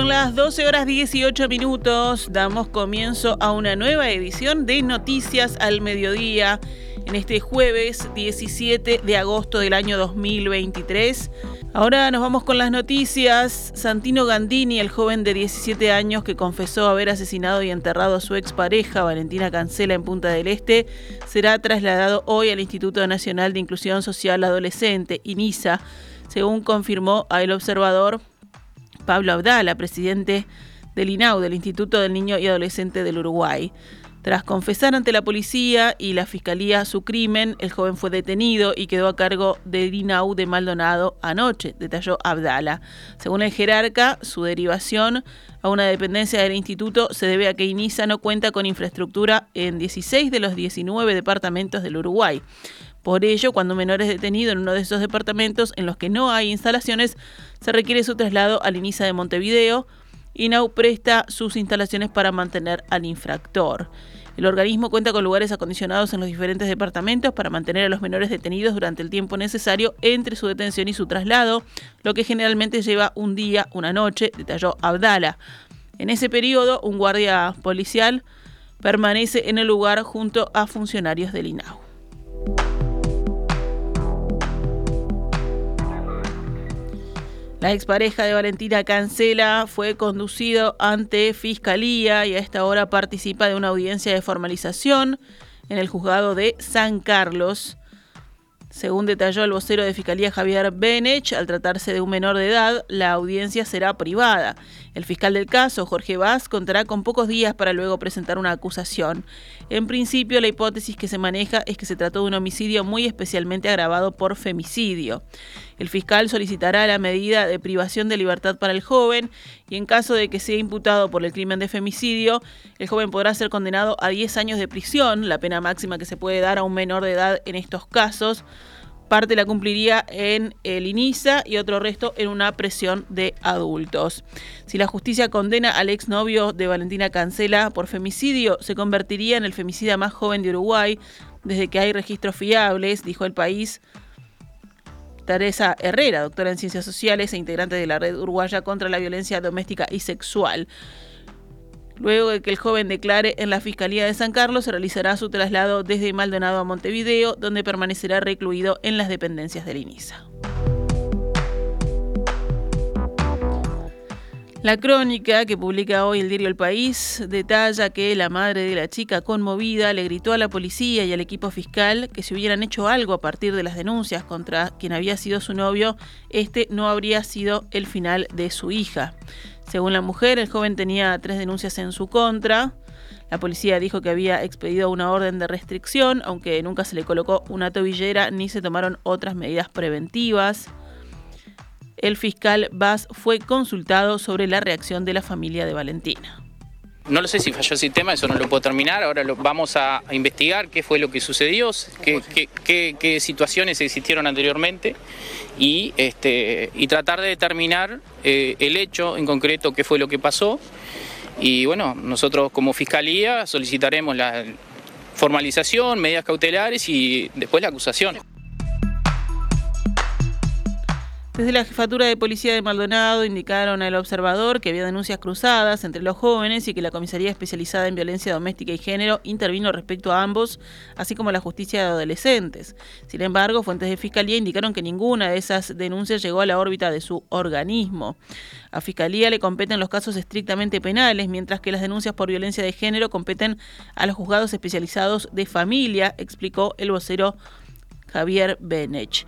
Son las 12 horas 18 minutos. Damos comienzo a una nueva edición de Noticias al Mediodía en este jueves 17 de agosto del año 2023. Ahora nos vamos con las noticias. Santino Gandini, el joven de 17 años que confesó haber asesinado y enterrado a su expareja Valentina Cancela en Punta del Este, será trasladado hoy al Instituto Nacional de Inclusión Social Adolescente, INISA, según confirmó a El Observador Pablo Abdala, presidente del INAU, del Instituto del Niño y Adolescente del Uruguay. Tras confesar ante la policía y la fiscalía su crimen, el joven fue detenido y quedó a cargo del INAU de Maldonado anoche, detalló Abdala. Según el jerarca, su derivación a una dependencia del instituto se debe a que INISA no cuenta con infraestructura en 16 de los 19 departamentos del Uruguay. Por ello, cuando un menor es detenido en uno de esos departamentos en los que no hay instalaciones, se requiere su traslado al INISA de Montevideo. INAU presta sus instalaciones para mantener al infractor. El organismo cuenta con lugares acondicionados en los diferentes departamentos para mantener a los menores detenidos durante el tiempo necesario entre su detención y su traslado, lo que generalmente lleva un día, una noche, detalló Abdala. En ese periodo, un guardia policial permanece en el lugar junto a funcionarios del INAU. La expareja de Valentina Cancela fue conducido ante Fiscalía y a esta hora participa de una audiencia de formalización en el juzgado de San Carlos. Según detalló el vocero de Fiscalía Javier Benech, al tratarse de un menor de edad, la audiencia será privada. El fiscal del caso, Jorge Vaz, contará con pocos días para luego presentar una acusación. En principio, la hipótesis que se maneja es que se trató de un homicidio muy especialmente agravado por femicidio. El fiscal solicitará la medida de privación de libertad para el joven y en caso de que sea imputado por el crimen de femicidio, el joven podrá ser condenado a 10 años de prisión, la pena máxima que se puede dar a un menor de edad en estos casos. Parte la cumpliría en el INISA y otro resto en una presión de adultos. Si la justicia condena al exnovio de Valentina Cancela por femicidio, se convertiría en el femicida más joven de Uruguay desde que hay registros fiables, dijo el país Teresa Herrera, doctora en Ciencias Sociales e integrante de la Red Uruguaya contra la Violencia Doméstica y Sexual. Luego de que el joven declare en la Fiscalía de San Carlos, se realizará su traslado desde Maldonado a Montevideo, donde permanecerá recluido en las dependencias del INISA. La crónica que publica hoy el diario El País detalla que la madre de la chica conmovida le gritó a la policía y al equipo fiscal que si hubieran hecho algo a partir de las denuncias contra quien había sido su novio, este no habría sido el final de su hija. Según la mujer, el joven tenía tres denuncias en su contra. La policía dijo que había expedido una orden de restricción, aunque nunca se le colocó una tobillera ni se tomaron otras medidas preventivas el fiscal Vaz fue consultado sobre la reacción de la familia de Valentina. No lo sé si falló el sistema, eso no lo puedo terminar. Ahora lo, vamos a investigar qué fue lo que sucedió, qué, situaciones existieron anteriormente y, este, tratar de determinar eh, el hecho en concreto, qué fue lo que pasó. Y bueno, nosotros como fiscalía solicitaremos la formalización, medidas cautelares y después la acusación. Desde la jefatura de policía de Maldonado indicaron al observador que había denuncias cruzadas entre los jóvenes y que la comisaría especializada en violencia doméstica y género intervino respecto a ambos, así como la justicia de adolescentes. Sin embargo, fuentes de fiscalía indicaron que ninguna de esas denuncias llegó a la órbita de su organismo. A fiscalía le competen los casos estrictamente penales, mientras que las denuncias por violencia de género competen a los juzgados especializados de familia, explicó el vocero Javier Benech.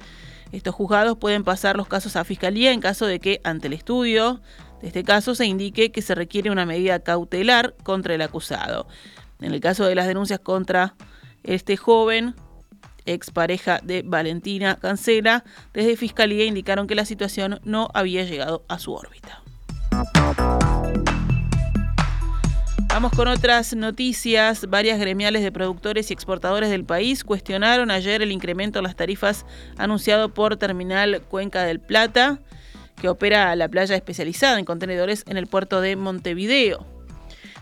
Estos juzgados pueden pasar los casos a fiscalía en caso de que, ante el estudio de este caso, se indique que se requiere una medida cautelar contra el acusado. En el caso de las denuncias contra este joven, expareja de Valentina Cancela, desde Fiscalía indicaron que la situación no había llegado a su órbita. Vamos con otras noticias. Varias gremiales de productores y exportadores del país cuestionaron ayer el incremento en las tarifas anunciado por Terminal Cuenca del Plata, que opera la playa especializada en contenedores en el puerto de Montevideo.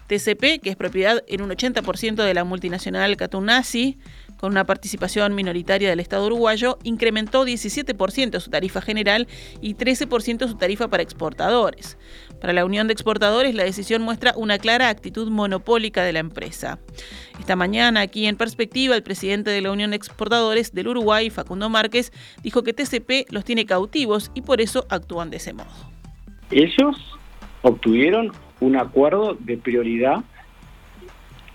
TCP, que es propiedad en un 80% de la multinacional Catunasi, con una participación minoritaria del Estado uruguayo, incrementó 17% su tarifa general y 13% su tarifa para exportadores. Para la Unión de Exportadores, la decisión muestra una clara actitud monopólica de la empresa. Esta mañana, aquí en perspectiva, el presidente de la Unión de Exportadores del Uruguay, Facundo Márquez, dijo que TCP los tiene cautivos y por eso actúan de ese modo. Ellos obtuvieron un acuerdo de prioridad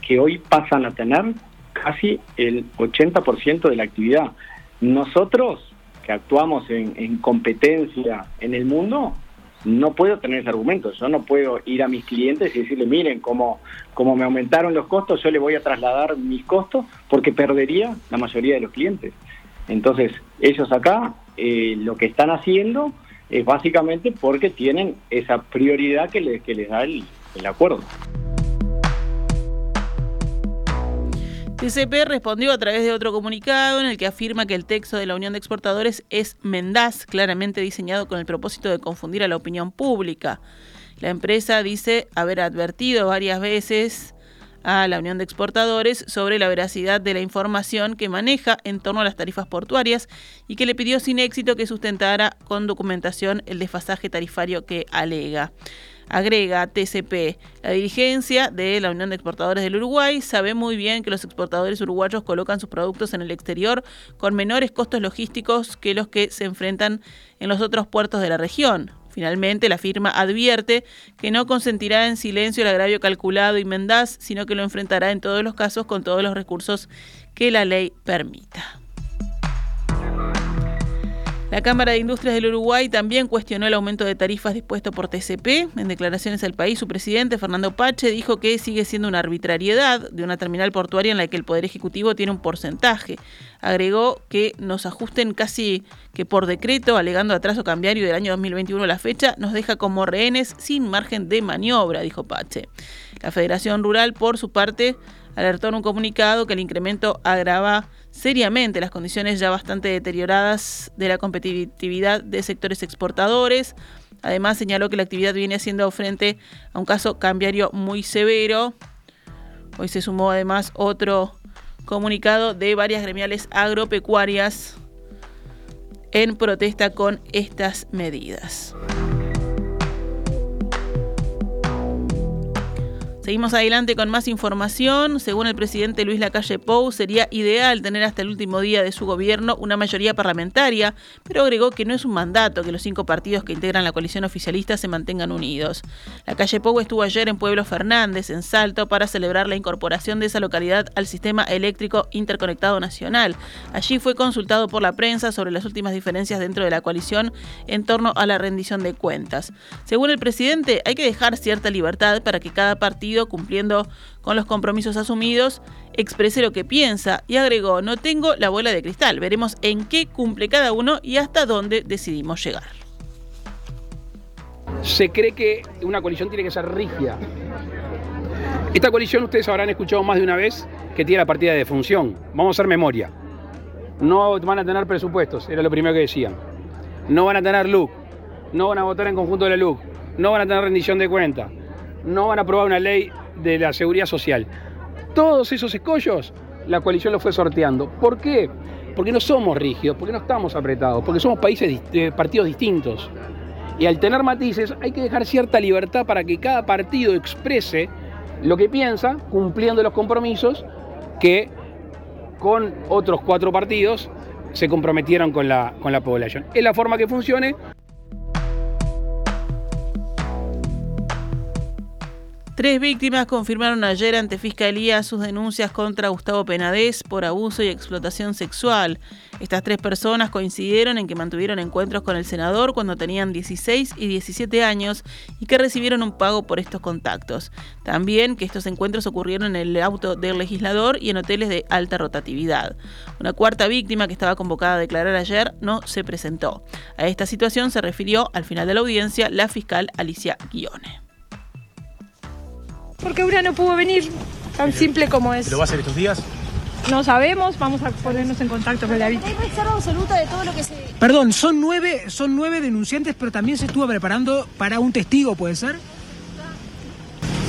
que hoy pasan a tener casi el 80% de la actividad. Nosotros, que actuamos en, competencia en el mundo, no puedo tener ese argumento. Yo no puedo ir a mis clientes y decirle, miren, como, me aumentaron los costos, yo le voy a trasladar mis costos porque perdería la mayoría de los clientes. Entonces, ellos acá eh, lo que están haciendo es básicamente porque tienen esa prioridad que les, que les da el acuerdo. TCP respondió a través de otro comunicado en el que afirma que el texto de la Unión de Exportadores es mendaz, claramente diseñado con el propósito de confundir a la opinión pública. La empresa dice haber advertido varias veces a la Unión de Exportadores sobre la veracidad de la información que maneja en torno a las tarifas portuarias y que le pidió sin éxito que sustentara con documentación el desfasaje tarifario que alega. Agrega TCP, la dirigencia de la Unión de Exportadores del Uruguay sabe muy bien que los exportadores uruguayos colocan sus productos en el exterior con menores costos logísticos que los que se enfrentan en los otros puertos de la región. Finalmente, la firma advierte que no consentirá en silencio el agravio calculado y mendaz, sino que lo enfrentará en todos los casos con todos los recursos que la ley permita. La Cámara de Industrias del Uruguay también cuestionó el aumento de tarifas dispuesto por TCP. En declaraciones al país, su presidente, Fernando Pache, dijo que sigue siendo una arbitrariedad de una terminal portuaria en la que el Poder Ejecutivo tiene un porcentaje. Agregó que nos ajusten casi que por decreto, alegando atraso cambiario del año 2021 a la fecha, nos deja como rehenes sin margen de maniobra, dijo Pache. La Federación Rural, por su parte, alertó en un comunicado que el incremento agrava seriamente las condiciones ya bastante deterioradas de la competitividad de sectores exportadores. Además, señaló que la actividad viene haciendo frente a un caso cambiario muy severo. Hoy se sumó además otro comunicado de varias gremiales agropecuarias en protesta con estas medidas. Seguimos adelante con más información. Según el presidente Luis Lacalle Pou, sería ideal tener hasta el último día de su gobierno una mayoría parlamentaria, pero agregó que no es un mandato que los cinco partidos que integran la coalición oficialista se mantengan unidos. Lacalle Pou estuvo ayer en Pueblo Fernández, en Salto, para celebrar la incorporación de esa localidad al sistema eléctrico interconectado nacional. Allí fue consultado por la prensa sobre las últimas diferencias dentro de la coalición en torno a la rendición de cuentas. Según el presidente, hay que dejar cierta libertad para que cada partido cumpliendo con los compromisos asumidos, exprese lo que piensa y agregó, no tengo la bola de cristal, veremos en qué cumple cada uno y hasta dónde decidimos llegar. Se cree que una coalición tiene que ser rígida. Esta coalición ustedes habrán escuchado más de una vez que tiene la partida de función. Vamos a hacer memoria. No van a tener presupuestos, era lo primero que decían. No van a tener LUC. No van a votar en conjunto de la LUC. No van a tener rendición de cuentas no van a aprobar una ley de la seguridad social. Todos esos escollos la coalición lo fue sorteando. ¿Por qué? Porque no somos rígidos, porque no estamos apretados, porque somos países, eh, partidos distintos. Y al tener matices hay que dejar cierta libertad para que cada partido exprese lo que piensa, cumpliendo los compromisos que con otros cuatro partidos se comprometieron con la, con la población. Es la forma que funcione. Tres víctimas confirmaron ayer ante Fiscalía sus denuncias contra Gustavo Penadez por abuso y explotación sexual. Estas tres personas coincidieron en que mantuvieron encuentros con el senador cuando tenían 16 y 17 años y que recibieron un pago por estos contactos. También que estos encuentros ocurrieron en el auto del legislador y en hoteles de alta rotatividad. Una cuarta víctima que estaba convocada a declarar ayer no se presentó. A esta situación se refirió al final de la audiencia la fiscal Alicia Guione. Porque una no pudo venir, tan simple como es. ¿Lo va a hacer estos días? No sabemos, vamos a ponernos en contacto con la víctima. Hay reserva absoluta de todo lo que se... Perdón, son nueve, son nueve denunciantes, pero también se estuvo preparando para un testigo, ¿puede ser?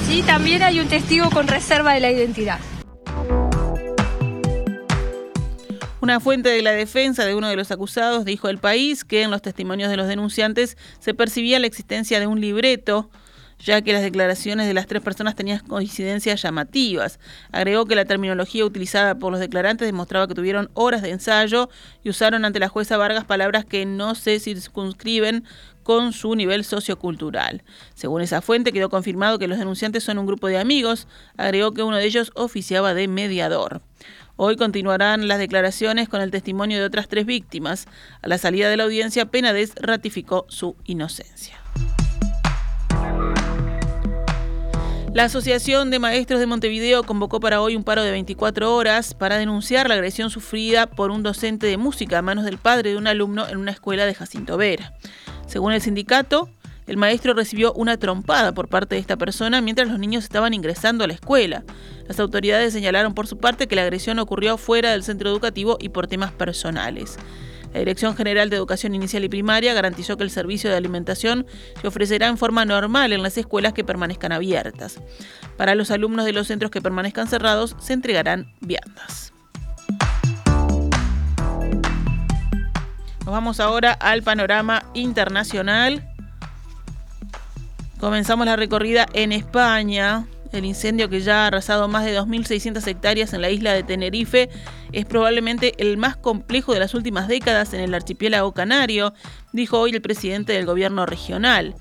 Sí, también hay un testigo con reserva de la identidad. Una fuente de la defensa de uno de los acusados dijo al país que en los testimonios de los denunciantes se percibía la existencia de un libreto ya que las declaraciones de las tres personas tenían coincidencias llamativas. Agregó que la terminología utilizada por los declarantes demostraba que tuvieron horas de ensayo y usaron ante la jueza Vargas palabras que no se circunscriben con su nivel sociocultural. Según esa fuente, quedó confirmado que los denunciantes son un grupo de amigos. Agregó que uno de ellos oficiaba de mediador. Hoy continuarán las declaraciones con el testimonio de otras tres víctimas. A la salida de la audiencia, Penades ratificó su inocencia. La Asociación de Maestros de Montevideo convocó para hoy un paro de 24 horas para denunciar la agresión sufrida por un docente de música a manos del padre de un alumno en una escuela de Jacinto Vera. Según el sindicato, el maestro recibió una trompada por parte de esta persona mientras los niños estaban ingresando a la escuela. Las autoridades señalaron por su parte que la agresión ocurrió fuera del centro educativo y por temas personales. La Dirección General de Educación Inicial y Primaria garantizó que el servicio de alimentación se ofrecerá en forma normal en las escuelas que permanezcan abiertas. Para los alumnos de los centros que permanezcan cerrados se entregarán viandas. Nos vamos ahora al panorama internacional. Comenzamos la recorrida en España. El incendio que ya ha arrasado más de 2.600 hectáreas en la isla de Tenerife es probablemente el más complejo de las últimas décadas en el archipiélago canario, dijo hoy el presidente del gobierno regional.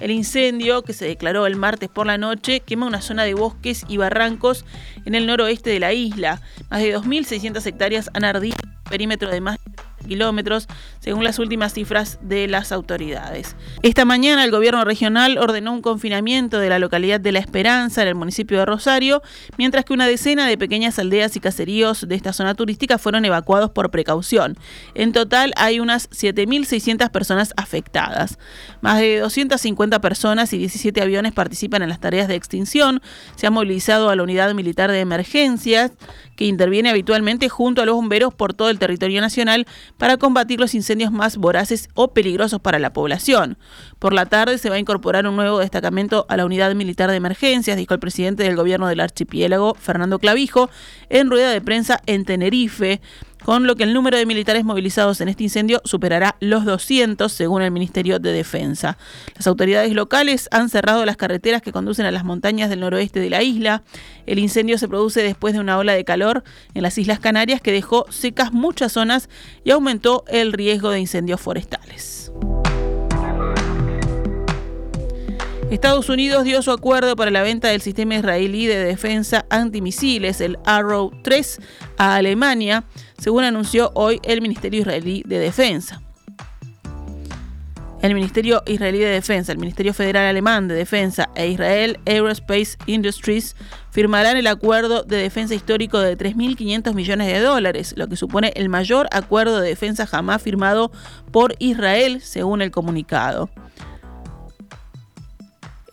El incendio, que se declaró el martes por la noche, quema una zona de bosques y barrancos en el noroeste de la isla. Más de 2.600 hectáreas han ardido en un perímetro de más de kilómetros, según las últimas cifras de las autoridades. Esta mañana el gobierno regional ordenó un confinamiento de la localidad de La Esperanza, en el municipio de Rosario, mientras que una decena de pequeñas aldeas y caseríos de esta zona turística fueron evacuados por precaución. En total hay unas 7.600 personas afectadas. Más de 250 personas y 17 aviones participan en las tareas de extinción. Se ha movilizado a la unidad militar de emergencias que interviene habitualmente junto a los bomberos por todo el territorio nacional para combatir los incendios más voraces o peligrosos para la población. Por la tarde se va a incorporar un nuevo destacamento a la unidad militar de emergencias, dijo el presidente del gobierno del archipiélago, Fernando Clavijo, en rueda de prensa en Tenerife con lo que el número de militares movilizados en este incendio superará los 200, según el Ministerio de Defensa. Las autoridades locales han cerrado las carreteras que conducen a las montañas del noroeste de la isla. El incendio se produce después de una ola de calor en las Islas Canarias que dejó secas muchas zonas y aumentó el riesgo de incendios forestales. Estados Unidos dio su acuerdo para la venta del sistema israelí de defensa antimisiles, el Arrow 3, a Alemania, según anunció hoy el Ministerio Israelí de Defensa. El Ministerio Israelí de Defensa, el Ministerio Federal Alemán de Defensa e Israel Aerospace Industries firmarán el acuerdo de defensa histórico de 3.500 millones de dólares, lo que supone el mayor acuerdo de defensa jamás firmado por Israel, según el comunicado.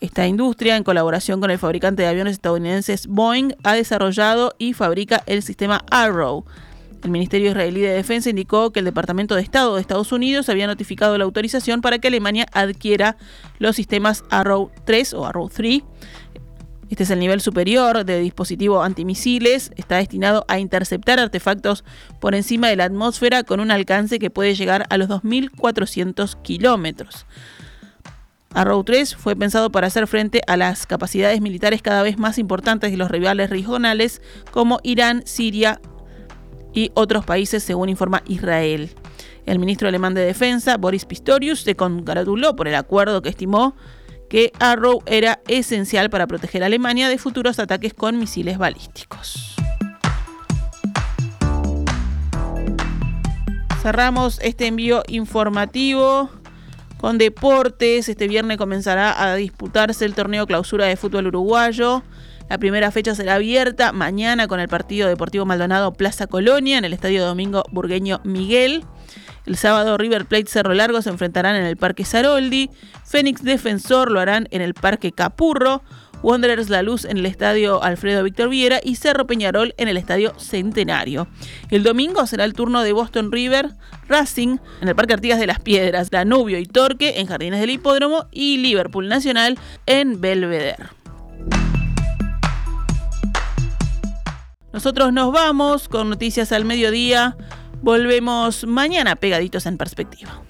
Esta industria, en colaboración con el fabricante de aviones estadounidenses Boeing, ha desarrollado y fabrica el sistema Arrow. El Ministerio Israelí de Defensa indicó que el Departamento de Estado de Estados Unidos había notificado la autorización para que Alemania adquiera los sistemas Arrow 3 o Arrow 3. Este es el nivel superior de dispositivo antimisiles. Está destinado a interceptar artefactos por encima de la atmósfera con un alcance que puede llegar a los 2.400 kilómetros. Arrow 3 fue pensado para hacer frente a las capacidades militares cada vez más importantes de los rivales regionales como Irán, Siria y otros países, según informa Israel. El ministro alemán de Defensa, Boris Pistorius, se congratuló por el acuerdo que estimó que Arrow era esencial para proteger a Alemania de futuros ataques con misiles balísticos. Cerramos este envío informativo con deportes. Este viernes comenzará a disputarse el torneo clausura de fútbol uruguayo. La primera fecha será abierta mañana con el partido Deportivo Maldonado Plaza Colonia en el Estadio Domingo Burgueño Miguel. El sábado River Plate Cerro Largo se enfrentarán en el Parque Saroldi. Fénix Defensor lo harán en el Parque Capurro. Wanderers La Luz en el estadio Alfredo Víctor Viera y Cerro Peñarol en el estadio Centenario. El domingo será el turno de Boston River, Racing en el Parque Artigas de las Piedras, Danubio y Torque en Jardines del Hipódromo y Liverpool Nacional en Belvedere. Nosotros nos vamos con noticias al mediodía. Volvemos mañana pegaditos en perspectiva.